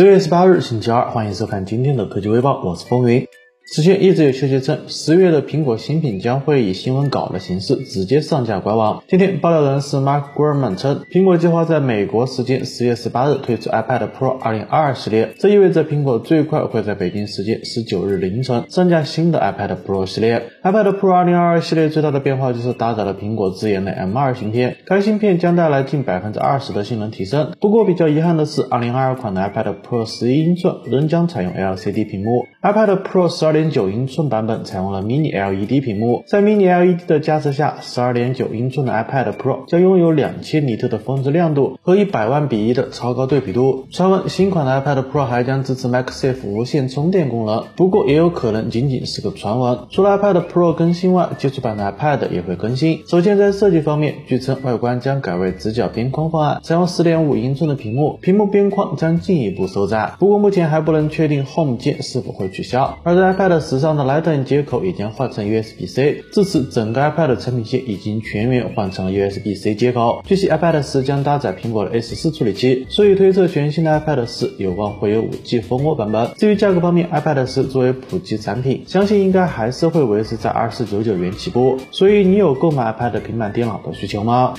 十月十八日，星期二，欢迎收看今天的科技微报，我是风云。此前一直有消息称，十月的苹果新品将会以新闻稿的形式直接上架官网。今天爆料人士 Mark Gurman 称，苹果计划在美国时间十月十八日推出 iPad Pro 2022系列，这意味着苹果最快会在北京时间十九日凌晨上架新的 iPad Pro 系列。iPad Pro 2022系列最大的变化就是搭载了苹果自研的 M2 芯片，该芯片将带来近百分之二十的性能提升。不过比较遗憾的是，2022款的 iPad Pro 11英寸仍将采用 LCD 屏幕，iPad Pro 12点。九英寸版本采用了 Mini LED 屏幕，在 Mini LED 的加持下，十二点九英寸的 iPad Pro 将拥有两千尼特的峰值亮度和一百万比一的超高对比度。传闻新款的 iPad Pro 还将支持 MagSafe 无线充电功能，不过也有可能仅仅是个传闻。除了 iPad Pro 更新外，基础版的 iPad 也会更新。首先在设计方面，据称外观将改为直角边框方案，采用十点五英寸的屏幕，屏幕边框将进一步收窄。不过目前还不能确定 Home 键是否会取消。而在 iPad 时尚的 Lightning 接口已经换成 USB-C，至此整个 iPad 产品线已经全面换成了 USB-C 接口。据悉，iPad 十将搭载苹果的 A 十四处理器，所以推测全新的 iPad 十有望会有 5G 蜂窝版本。至于价格方面，iPad 十作为普及产品，相信应该还是会维持在二四九九元起步。所以你有购买 iPad 平板电脑的需求吗？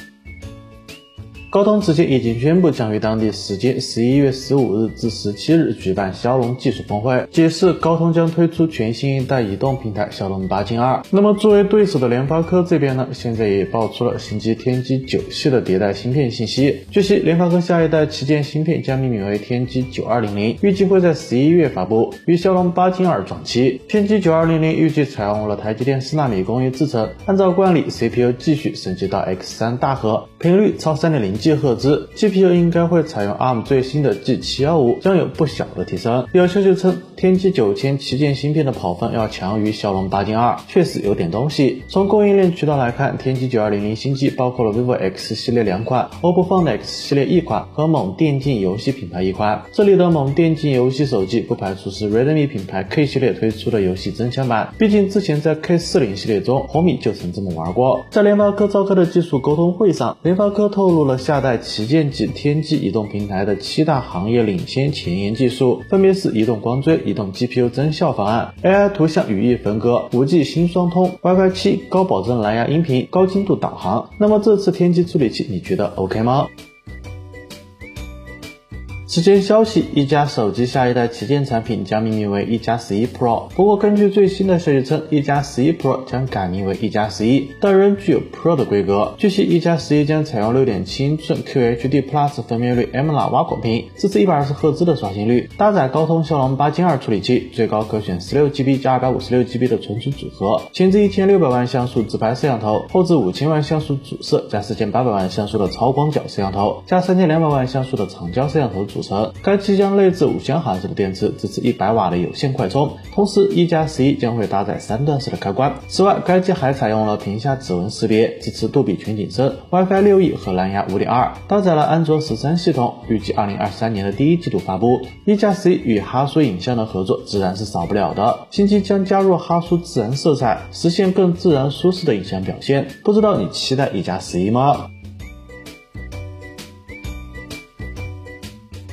高通此前已经宣布将于当地时间十一月十五日至十七日举办骁龙技术峰会，解释高通将推出全新一代移动平台骁龙八 Gen 二。那么作为对手的联发科这边呢，现在也爆出了新机天玑九系的迭代芯片信息。据悉，联发科下一代旗舰芯片将命名为天玑九二零零，预计会在十一月发布，与骁龙八 Gen 二撞期。天玑九二零零预计采用了台积电四纳米工艺制成，按照惯例，CPU 继续升级到 X 三大核，频率超三点零。G 赫兹 GPU 应该会采用 ARM 最新的 G715，将有不小的提升。有消息称，天玑九千旗舰芯片的跑分要强于骁龙八 Gen 二，确实有点东西。从供应链渠道来看，天玑九二零零新机包括了 vivo X 系列两款，OPPO Find X 系列一款和某电竞游戏品牌一款。这里的某电竞游戏手机不排除是 Redmi 品牌 K 系列推出的游戏增强版，毕竟之前在 K 四零系列中，红米就曾这么玩过。在联发科召开的技术沟通会上，联发科透露了下代。旗舰级天玑移动平台的七大行业领先前沿技术，分别是移动光追、移动 GPU 增效方案、AI 图像语义分割、五 G 新双通、WiFi 七高保真蓝牙音频、高精度导航。那么这次天玑处理器你觉得 OK 吗？此前消息，一加手机下一代旗舰产品将命名为一加十一 Pro。不过，根据最新的消息称，一加十一 Pro 将改名为一加十一，但仍具有 Pro 的规格。据悉，一加十一将采用六点七英寸 QHD Plus 分辨率 AMOLED 挖孔屏，支持一百二十赫兹的刷新率，搭载高通骁龙八 Gen 二处理器，最高可选十六 GB 加二百五十六 GB 的存储组合，前置一千六百万像素自拍摄像头，后置五千万像素主摄加四千八百万像素的超广角摄像头，加三千两百万像素的长焦摄像头组。组成，该机将内置五千毫安时的电池，支持一百瓦的有线快充。同时，一加十一将会搭载三段式的开关。此外，该机还采用了屏下指纹识别，支持杜比全景声、WiFi 六 E 和蓝牙五点二，搭载了安卓十三系统，预计二零二三年的第一季度发布。一加十一与哈苏影像的合作自然是少不了的，新机将加入哈苏自然色彩，实现更自然舒适的影像表现。不知道你期待一加十一吗？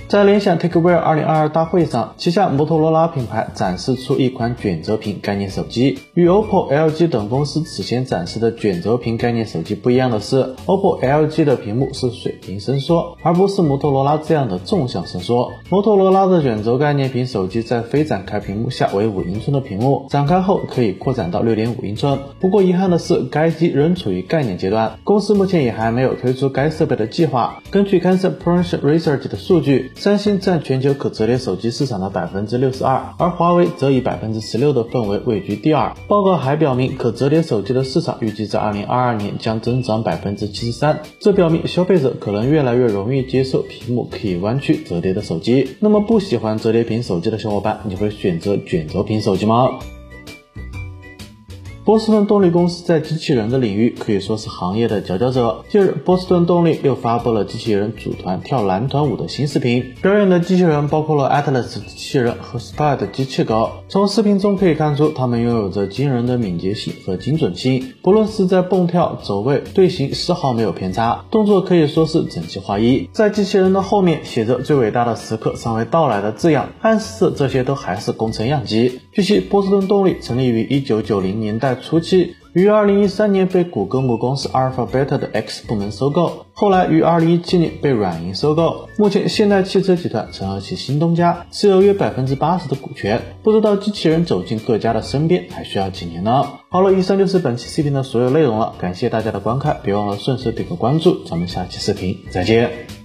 在联想 TechWear 2022大会上，旗下摩托罗拉品牌展示出一款卷轴屏概念手机。与 OPPO、LG 等公司此前展示的卷轴屏概念手机不一样的是，OPPO、LG 的屏幕是水平伸缩，而不是摩托罗拉这样的纵向伸缩。摩托罗拉的卷轴概念屏手机在非展开屏幕下为五英寸的屏幕，展开后可以扩展到六点五英寸。不过遗憾的是，该机仍处于概念阶段，公司目前也还没有推出该设备的计划。根据 Cancer Promotion Research 的数据。三星占全球可折叠手机市场的百分之六十二，而华为则以百分之十六的份额位居第二。报告还表明，可折叠手机的市场预计在二零二二年将增长百分之七十三。这表明消费者可能越来越容易接受屏幕可以弯曲折叠的手机。那么不喜欢折叠屏手机的小伙伴，你会选择卷轴屏手机吗？波士顿动力公司在机器人的领域可以说是行业的佼佼者。近日，波士顿动力又发布了机器人组团跳男团舞的新视频，表演的机器人包括了 Atlas 机器人和 Spy 机器狗。从视频中可以看出，他们拥有着惊人的敏捷性和精准性，不论是在蹦跳、走位、队形，丝毫没有偏差，动作可以说是整齐划一。在机器人的后面写着“最伟大的时刻尚未到来”的字样，暗示这些都还是工程样机。据悉，波士顿动力成立于1990年代初期。于二零一三年被谷歌母公司 Alphabet 的 X 部门收购，后来于二零一七年被软银收购。目前，现代汽车集团成了其新东家，持有约百分之八十的股权。不知道机器人走进各家的身边还需要几年呢？好了，以上就是本期视频的所有内容了，感谢大家的观看，别忘了顺手点个关注，咱们下期视频再见。